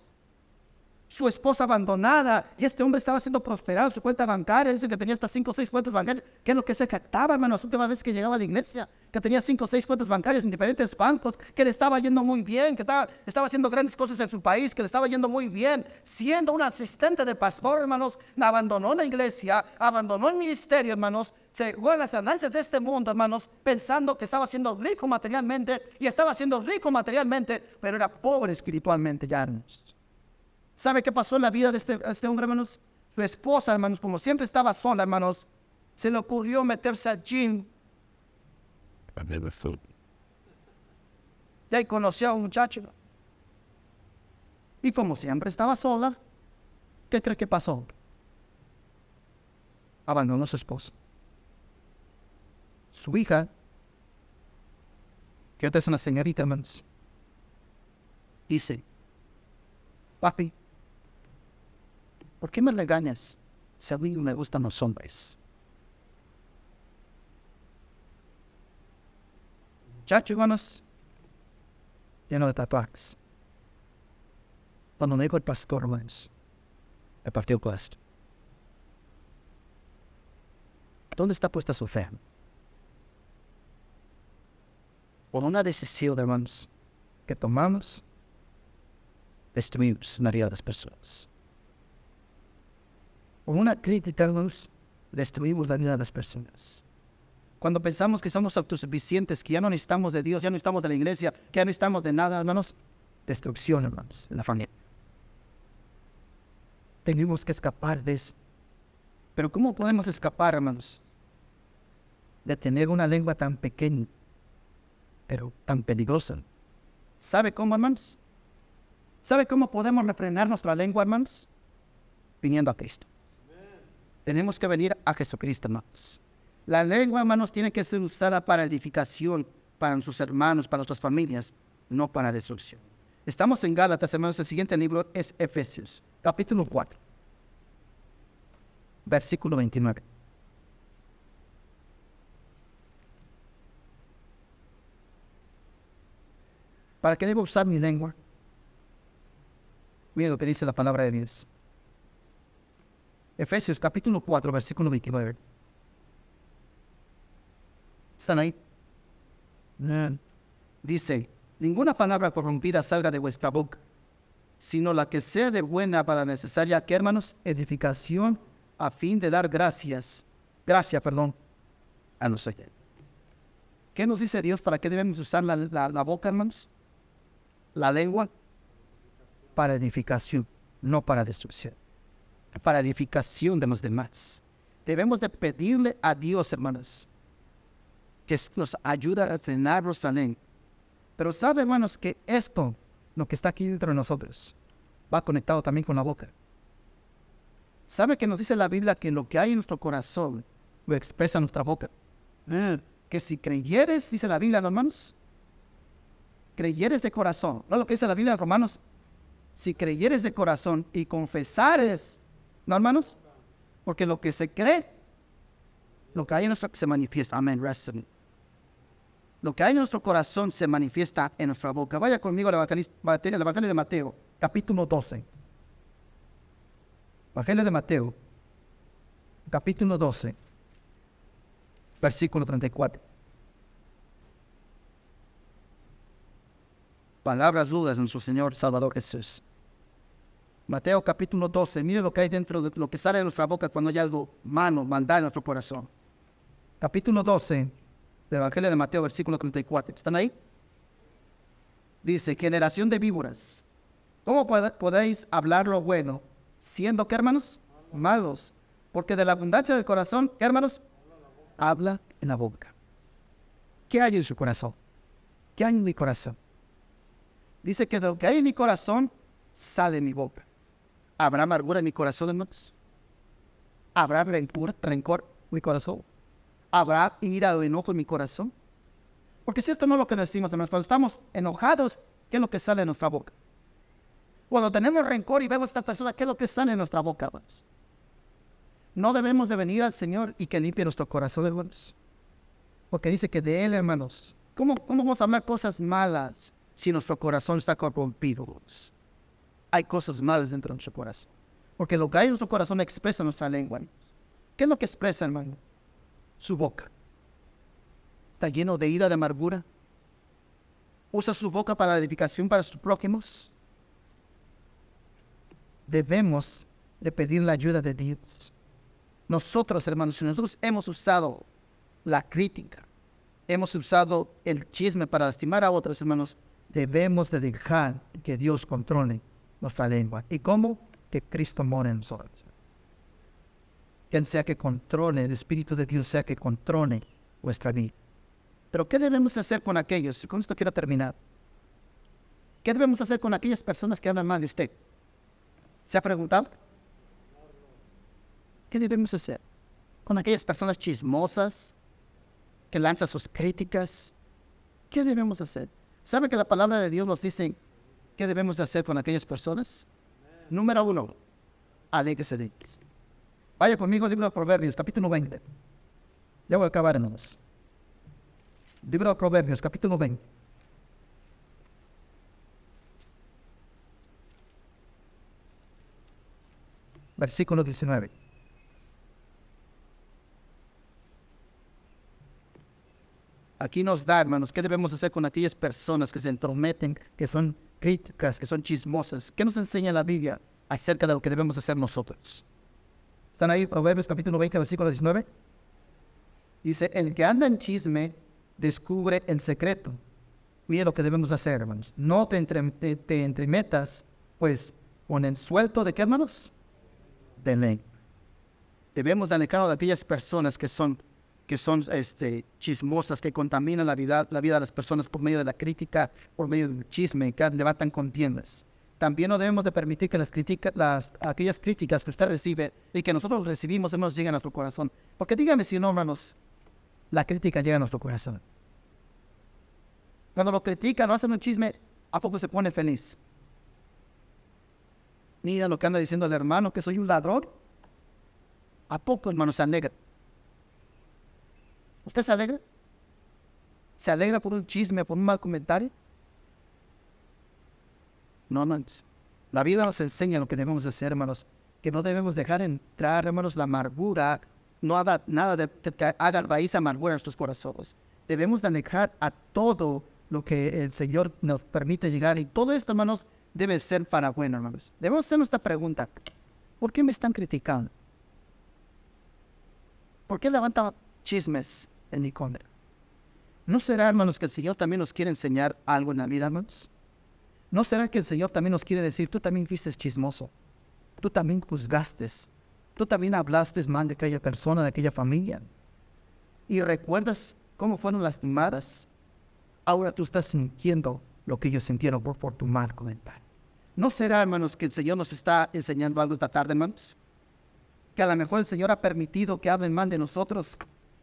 Su esposa abandonada, y este hombre estaba siendo prosperado, su cuenta bancaria, dice que tenía hasta cinco o seis cuentas bancarias, que es lo que se captaba, hermanos, la última vez que llegaba a la iglesia, que tenía cinco o seis cuentas bancarias en diferentes bancos, que le estaba yendo muy bien, que estaba, estaba haciendo grandes cosas en su país, que le estaba yendo muy bien, siendo un asistente de pastor, hermanos, abandonó la iglesia, abandonó el ministerio, hermanos, se fue a las ganancias de este mundo, hermanos, pensando que estaba siendo rico materialmente y estaba siendo rico materialmente, pero era pobre espiritualmente ya, hermanos. ¿Sabe qué pasó en la vida de este, este hombre, hermanos? Su esposa, hermanos, como siempre estaba sola, hermanos, se le ocurrió meterse a gym. Y ahí conoció a un muchacho. Y como siempre estaba sola, ¿qué cree que pasó? Abandonó a su esposo su hija, que otra es una señorita, hermanos, dice, papi, ¿por qué me regañas si a mí me gustan los hombres? Muchacho, hermanos, lleno de tatuajes. Cuando me dijo el pastor, hermanos, me partió con esto. ¿Dónde está puesta su fe? por una decisión, hermanos, que tomamos, destruimos la vida de las personas. Por una crítica, hermanos, destruimos la vida de las personas. Cuando pensamos que somos autosuficientes, que ya no necesitamos de Dios, ya no necesitamos de la iglesia, que ya no necesitamos de nada, hermanos, destrucción, hermanos, en la familia. Tenemos que escapar de eso. Pero ¿cómo podemos escapar, hermanos? De tener una lengua tan pequeña pero tan peligrosa. ¿Sabe cómo, hermanos? ¿Sabe cómo podemos refrenar nuestra lengua, hermanos? Viniendo a Cristo. Tenemos que venir a Jesucristo, hermanos. La lengua, hermanos, tiene que ser usada para edificación, para nuestros hermanos, para nuestras familias, no para destrucción. Estamos en Gálatas, hermanos. El siguiente libro es Efesios, capítulo 4, versículo 29. ¿Para qué debo usar mi lengua? Mira lo que dice la palabra de Dios. Efesios capítulo 4, versículo 29. ¿Están ahí? Dice, ninguna palabra corrompida salga de vuestra boca, sino la que sea de buena para necesaria, que hermanos, edificación a fin de dar gracias, gracias, perdón, a los oyentes. ¿Qué nos dice Dios? ¿Para qué debemos usar la, la boca, hermanos? la lengua para edificación, no para destrucción, para edificación de los demás. Debemos de pedirle a Dios, hermanos, que nos ayude a frenar nuestra lengua. Pero sabe, hermanos, que esto lo que está aquí dentro de nosotros, va conectado también con la boca. ¿Sabe que nos dice la Biblia que lo que hay en nuestro corazón lo expresa nuestra boca? Que si creyeres, dice la Biblia, hermanos, creyeres de corazón, no lo que dice la Biblia, Romanos, si creyeres de corazón y confesares, ¿no, hermanos? Porque lo que se cree, lo que hay en nuestro se manifiesta. Amén. Lo que hay en nuestro corazón se manifiesta en nuestra boca. Vaya conmigo al Evangelio de Mateo, capítulo 12. Evangelio de Mateo, capítulo 12, versículo 34. Palabras dudas en su Señor Salvador Jesús. Mateo capítulo 12, mire lo que hay dentro de lo que sale de nuestra boca cuando hay algo malo, maldad en nuestro corazón. Capítulo 12 del Evangelio de Mateo, versículo 34. ¿Están ahí? Dice, generación de víboras, ¿cómo podéis hablar lo bueno siendo, ¿qué hermanos? Malos. Porque de la abundancia del corazón, ¿qué hermanos? Habla en la boca. ¿Qué hay en su corazón? ¿Qué hay en mi corazón? Dice que de lo que hay en mi corazón sale mi boca. ¿Habrá amargura en mi corazón, hermanos? ¿Habrá rencor, rencor en mi corazón? ¿Habrá ira o enojo en mi corazón? Porque cierto no es lo que decimos, hermanos. Cuando estamos enojados, ¿qué es lo que sale de nuestra boca? Cuando tenemos rencor y vemos a esta persona, ¿qué es lo que sale de nuestra boca, hermanos? No debemos de venir al Señor y que limpie nuestro corazón, hermanos. Porque dice que de Él, hermanos, ¿cómo, cómo vamos a hablar cosas malas si nuestro corazón está corrompido? Hay cosas malas dentro de nuestro corazón. Porque lo que hay en nuestro corazón expresa nuestra lengua. ¿Qué es lo que expresa, hermano? Su boca. Está lleno de ira, de amargura. Usa su boca para la edificación para sus prójimos debemos de pedir la ayuda de Dios. Nosotros, hermanos, si nosotros hemos usado la crítica, hemos usado el chisme para lastimar a otros hermanos, debemos de dejar que Dios controle nuestra lengua. ¿Y cómo? Que Cristo mora en nosotros. Quien sea que controle, el Espíritu de Dios sea que controle nuestra vida. Pero ¿qué debemos hacer con aquellos? Con esto quiero terminar. ¿Qué debemos hacer con aquellas personas que hablan mal de usted? ¿Se ha preguntado? ¿Qué debemos hacer con aquellas personas chismosas que lanzan sus críticas? ¿Qué debemos hacer? ¿Sabe que la palabra de Dios nos dice qué debemos hacer con aquellas personas? Número uno, alégrese. Vaya conmigo al libro de Proverbios, capítulo 20. Ya voy a acabar, hermanos. Libro de Proverbios, capítulo 20. versículo 19. Aquí nos da, hermanos, qué debemos hacer con aquellas personas que se entrometen, que son críticas, que son chismosas. ¿Qué nos enseña la Biblia acerca de lo que debemos hacer nosotros? ¿Están ahí Proverbios capítulo 20, versículo 19? Dice, el que anda en chisme descubre el secreto. Mira lo que debemos hacer, hermanos. No te, entremetas, pues, con el suelto de qué, hermanos? de ley. Debemos alejarnos de aquellas personas que son, que son este, chismosas, que contaminan la vida, la vida de las personas por medio de la crítica, por medio del chisme, que levantan contiendas. También no debemos de permitir que las críticas, las, aquellas críticas que usted recibe y que nosotros recibimos, nos lleguen a nuestro corazón. Porque dígame si no, hermanos, la crítica llega a nuestro corazón. Cuando lo critican, no hacen un chisme, ¿a poco se pone feliz? Mira lo que anda diciendo el hermano, que soy un ladrón. ¿A poco, hermano, se alegra? ¿Usted se alegra? ¿Se alegra por un chisme, por un mal comentario? No, no. La vida nos enseña lo que debemos hacer, hermanos. Que no debemos dejar entrar, hermanos, la amargura. No haga nada de, que haga raíz amargura en nuestros corazones. Debemos de alejar a todo lo que el Señor nos permite llegar. Y todo esto, hermanos, debe ser para bueno, hermanos. Debemos hacer esta pregunta. ¿Por qué me están criticando? ¿Por qué levantan chismes ¿No será, hermanos, que el Señor también nos quiere enseñar algo en la vida, hermanos? ¿No será que el Señor también nos quiere decir, tú también fuiste chismoso? Tú también juzgaste. Tú también hablaste mal de aquella persona, de aquella familia. Y recuerdas cómo fueron lastimadas. Ahora tú estás sintiendo lo que ellos sintieron por, por tu mal comentario. ¿No será, hermanos, que el Señor nos está enseñando algo esta tarde, hermanos? Que a lo mejor el Señor ha permitido que hablen mal de nosotros,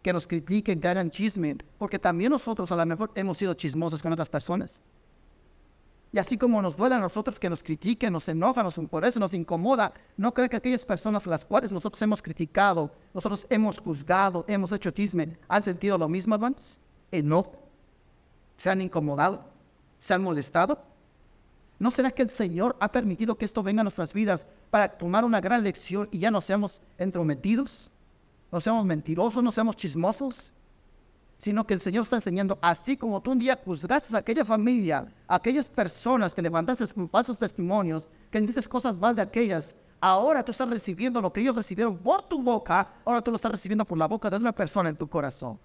que nos critiquen, que hagan chisme, porque también nosotros a lo mejor hemos sido chismosos con otras personas. Y así como nos duele a nosotros que nos critiquen, nos enoja, nos eso nos incomoda, ¿no cree que aquellas personas a las cuales nosotros hemos criticado, nosotros hemos juzgado, hemos hecho chisme, han sentido lo mismo, hermanos? ¿Enojo? ¿Se han incomodado? ¿Se han molestado? ¿No será que el Señor ha permitido que esto venga a nuestras vidas para tomar una gran lección y ya no seamos entrometidos? ¿No seamos mentirosos? ¿No seamos chismosos? Sino que el Señor está enseñando, así como tú un día juzgaste a aquella familia, a aquellas personas que levantaste falsos testimonios, que dices cosas mal de aquellas, ahora tú estás recibiendo lo que ellos recibieron por tu boca, ahora tú lo estás recibiendo por la boca de una persona en tu corazón.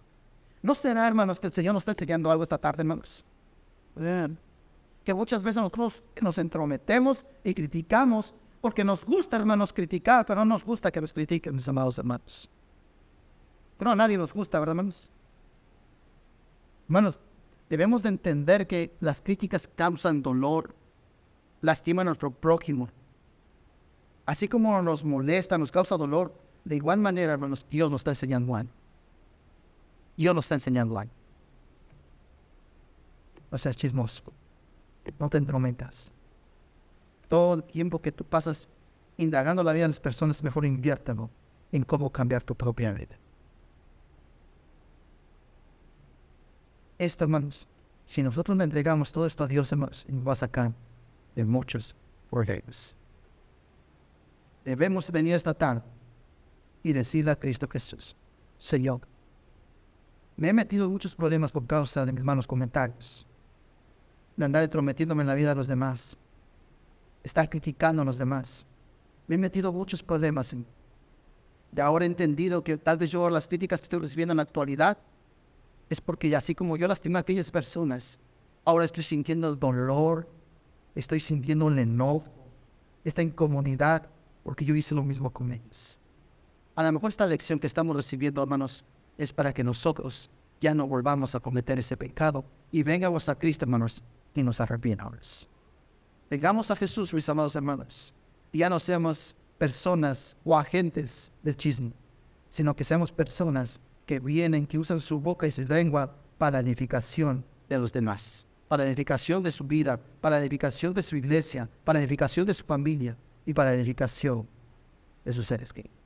¿No será, hermanos, que el Señor nos está enseñando algo esta tarde, hermanos? que muchas veces nosotros nos entrometemos y criticamos porque nos gusta, hermanos, criticar, pero no nos gusta que nos critiquen, mis amados hermanos. Pero a nadie nos gusta, ¿verdad, hermanos? Hermanos, debemos de entender que las críticas causan dolor, lastiman a nuestro prójimo. Así como nos molesta, nos causa dolor, de igual manera, hermanos, Dios nos está enseñando algo. Dios nos está enseñando algo. O sea, chismoso no te entrometas. Todo el tiempo que tú pasas indagando la vida de las personas, mejor inviértelo en cómo cambiar tu propia vida. Esto, hermanos, si nosotros le entregamos todo esto a Dios, hermanos, nos va a sacar de muchos problemas. Debemos venir esta tarde y decirle a Cristo Jesús, Señor, me he metido muchos problemas por causa de mis malos comentarios de andar entrometiéndome en la vida de los demás, estar criticando a los demás. Me he metido muchos problemas. En, de ahora he entendido que tal vez yo las críticas que estoy recibiendo en la actualidad es porque así como yo lastimé a aquellas personas, ahora estoy sintiendo el dolor, estoy sintiendo el enojo, esta incomodidad, porque yo hice lo mismo con ellos. A lo mejor esta lección que estamos recibiendo, hermanos, es para que nosotros ya no volvamos a cometer ese pecado y vengamos a Cristo, hermanos, y nos arrepientamos. Vengamos a Jesús, mis amados hermanos, y ya no seamos personas o agentes del chisme, sino que seamos personas que vienen, que usan su boca y su lengua para edificación de los demás, para edificación de su vida, para edificación de su iglesia, para edificación de su familia y para edificación de sus seres queridos.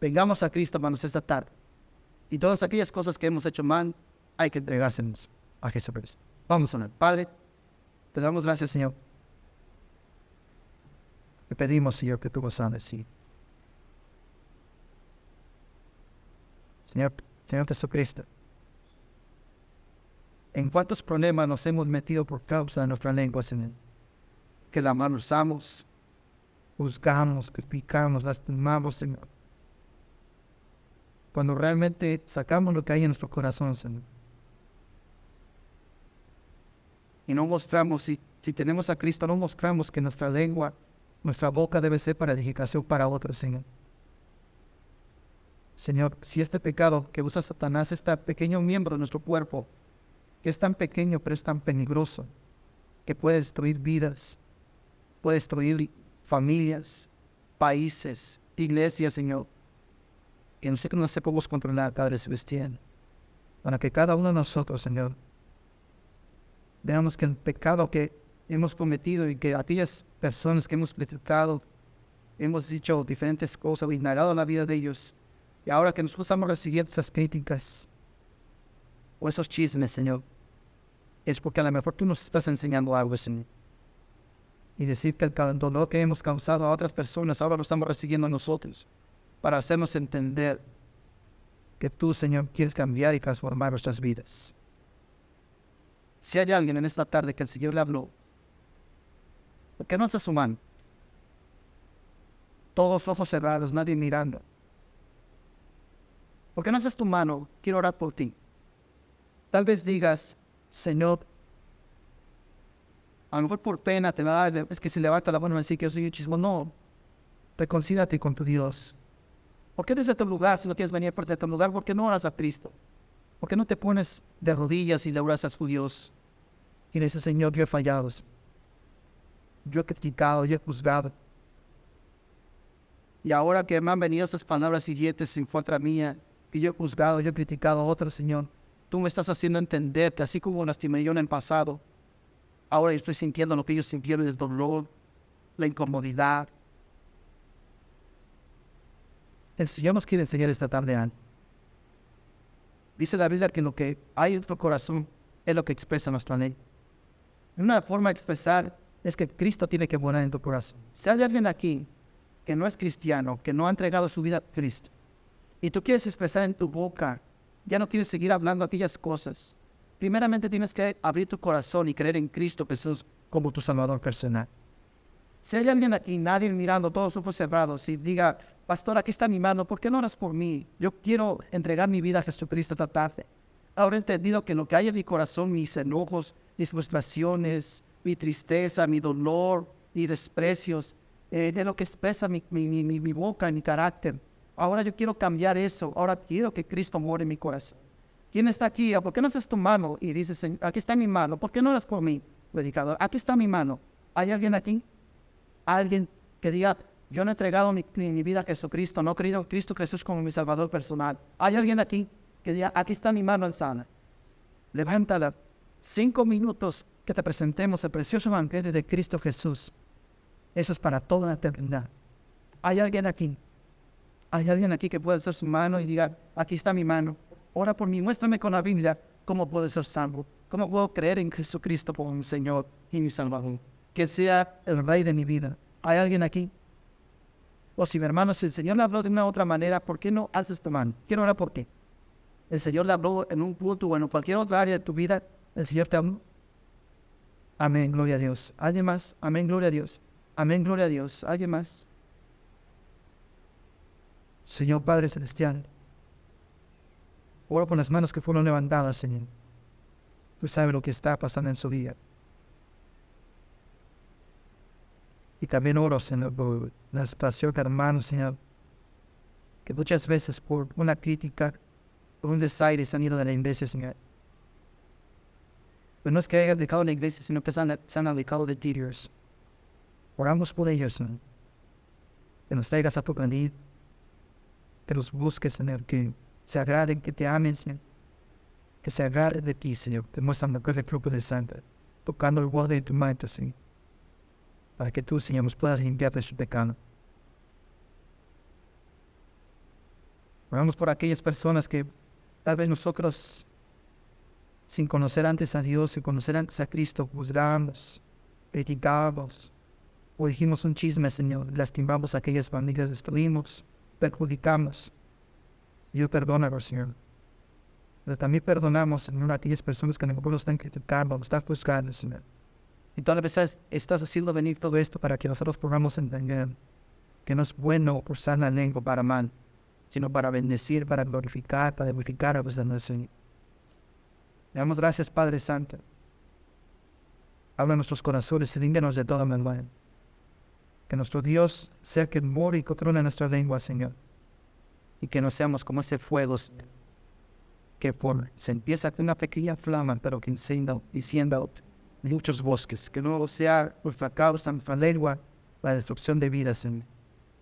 Vengamos a Cristo, hermanos, esta tarde. Y todas aquellas cosas que hemos hecho mal, hay que entregárselas a Jesucristo. Vamos a orar. Padre, te damos gracias, Señor. Te pedimos, Señor, que tú vas a decir. Señor, Señor Jesucristo, ¿en cuántos problemas nos hemos metido por causa de nuestra lengua, Señor? Que la usamos, juzgamos, criticamos, lastimamos, Señor. Cuando realmente sacamos lo que hay en nuestro corazón, Señor y no mostramos, si, si tenemos a Cristo, no mostramos que nuestra lengua, nuestra boca debe ser para edificación para otros, Señor. Señor, si este pecado que usa Satanás, este pequeño miembro de nuestro cuerpo, que es tan pequeño pero es tan peligroso, que puede destruir vidas, puede destruir familias, países, iglesias, Señor, que no sé que no podemos controlar, Padre Celestial, para que cada uno de nosotros, Señor, veamos que el pecado que hemos cometido y que aquellas personas que hemos criticado, hemos dicho diferentes cosas, ignorado la vida de ellos, y ahora que nosotros estamos recibiendo esas críticas o esos chismes, Señor, es porque a lo mejor tú nos estás enseñando algo, Señor. Y decir que el dolor que hemos causado a otras personas ahora lo estamos recibiendo a nosotros, para hacernos entender que tú, Señor, quieres cambiar y transformar nuestras vidas. Si hay alguien en esta tarde que el Señor le habló, ¿por qué no hace su mano? Todos ojos cerrados, nadie mirando. ¿Por qué no haces tu mano? Quiero orar por ti. Tal vez digas, Señor, a lo mejor por pena te va a dar, es que si levanta la mano y decir que yo soy un chismo. No, reconcílate con tu Dios. ¿Por qué desde tu lugar, si no quieres venir por tu lugar, por qué no oras a Cristo? ¿Por qué no te pones de rodillas y le oras a tu Dios? Y le dice, Señor, yo he fallado. Yo he criticado, yo he juzgado. Y ahora que me han venido esas palabras siguientes en contra mía, que yo he juzgado, yo he criticado a otro, Señor, tú me estás haciendo entender que así como lastimé yo en el pasado, ahora estoy sintiendo lo que ellos sintieron, el dolor, la incomodidad. El Señor nos quiere enseñar esta tarde, Anne. Dice la Biblia que lo que hay en nuestro corazón es lo que expresa nuestra ley. Una forma de expresar es que Cristo tiene que morar en tu corazón. Si hay alguien aquí que no es cristiano, que no ha entregado su vida a Cristo, y tú quieres expresar en tu boca, ya no quieres seguir hablando aquellas cosas, primeramente tienes que abrir tu corazón y creer en Cristo Jesús como tu Salvador personal. Si hay alguien aquí, nadie mirando, todos ojos cerrados, y diga, pastor, aquí está mi mano, ¿por qué no oras por mí? Yo quiero entregar mi vida a Jesucristo esta tarde. Ahora he entendido que lo que hay en mi corazón, mis enojos, mis frustraciones, mi tristeza, mi dolor, mis desprecios, eh, de lo que expresa mi, mi, mi, mi boca mi carácter. Ahora yo quiero cambiar eso. Ahora quiero que Cristo more en mi corazón. ¿Quién está aquí? ¿Por qué no haces tu mano? Y dices, aquí está mi mano. ¿Por qué no oras por mí, predicador? Aquí está mi mano. ¿Hay alguien aquí? alguien que diga, yo no he entregado mi, vida a Jesucristo, no he creído en Cristo Jesús como mi Salvador personal. ¿Hay alguien aquí que diga, aquí está mi mano alzada? Levántala. Cinco minutos que te presentemos el precioso Evangelio de Cristo Jesús. Eso es para toda la eternidad. ¿Hay alguien aquí? ¿Hay alguien aquí que pueda alzar su mano y diga, aquí está mi mano? Ora por mí, muéstrame con la Biblia cómo puedo ser salvo, cómo puedo creer en Jesucristo como mi Señor y mi Salvador que sea el rey de mi vida. ¿Hay alguien aquí? O si mi hermano, si el Señor le habló de una otra manera, ¿por qué no haces tu mano? Quiero orar por ti. El Señor le habló en un punto o en cualquier otra área de tu vida, el Señor te habló. Amén, gloria a Dios. ¿Alguien más? Amén, gloria a Dios. Amén, gloria a Dios. ¿Alguien más? Señor Padre Celestial, oro por las manos que fueron levantadas, Señor. Tú sabes lo que está pasando en su vida. Y también oro, Señor, por la situación, hermano, Señor, que muchas veces por una crítica, por un desaire se han ido de la iglesia, Señor. Pero no es que hayan dejado la iglesia, sino que se han, se han alejado de ti, Dios. Oramos por ellos, Señor. Que nos traigas a tu planeta, que los busques, Señor, que se agraden, que te amen, Señor. Que se agarren de ti, Señor. Te muestran la cosa del grupo de Santa, tocando el borde de tu manto, Señor para que tú, Señor, nos puedas limpiar de su pecado. Oramos por aquellas personas que tal vez nosotros, sin conocer antes a Dios, sin conocer antes a Cristo, juzgamos, criticamos, o dijimos un chisme, Señor, lastimamos aquellas familias, destruimos, perjudicamos. Señor, perdónanos, Señor. Pero también perdonamos, Señor, a aquellas personas que nos están criticando, están juzgando, Señor. Y todas las veces estás haciendo venir todo esto para que nosotros podamos entender que no es bueno usar la lengua para mal, sino para bendecir, para glorificar, para edificar a vuestra Señor. Le damos gracias, Padre Santo. Habla nuestros corazones y límpianos de toda maldad. Que nuestro Dios sea que mora y controla nuestra lengua, Señor. Y que no seamos como ese fuego, que por, se empieza con una pequeña flama, pero que encienda diciendo muchos bosques, que no sea nuestra causa, nuestra lengua, la destrucción de vidas, Señor,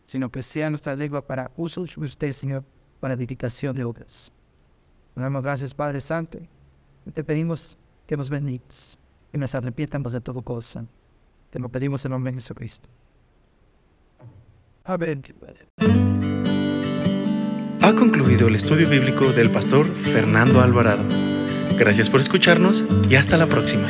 sino que sea nuestra lengua para uso de usted, Señor, para edificación de otras. damos gracias, Padre Santo, te pedimos que nos bendigas y nos arrepientamos de todo cosa. Te lo pedimos en nombre de Jesucristo. Ha concluido el estudio bíblico del pastor Fernando Alvarado. Gracias por escucharnos y hasta la próxima.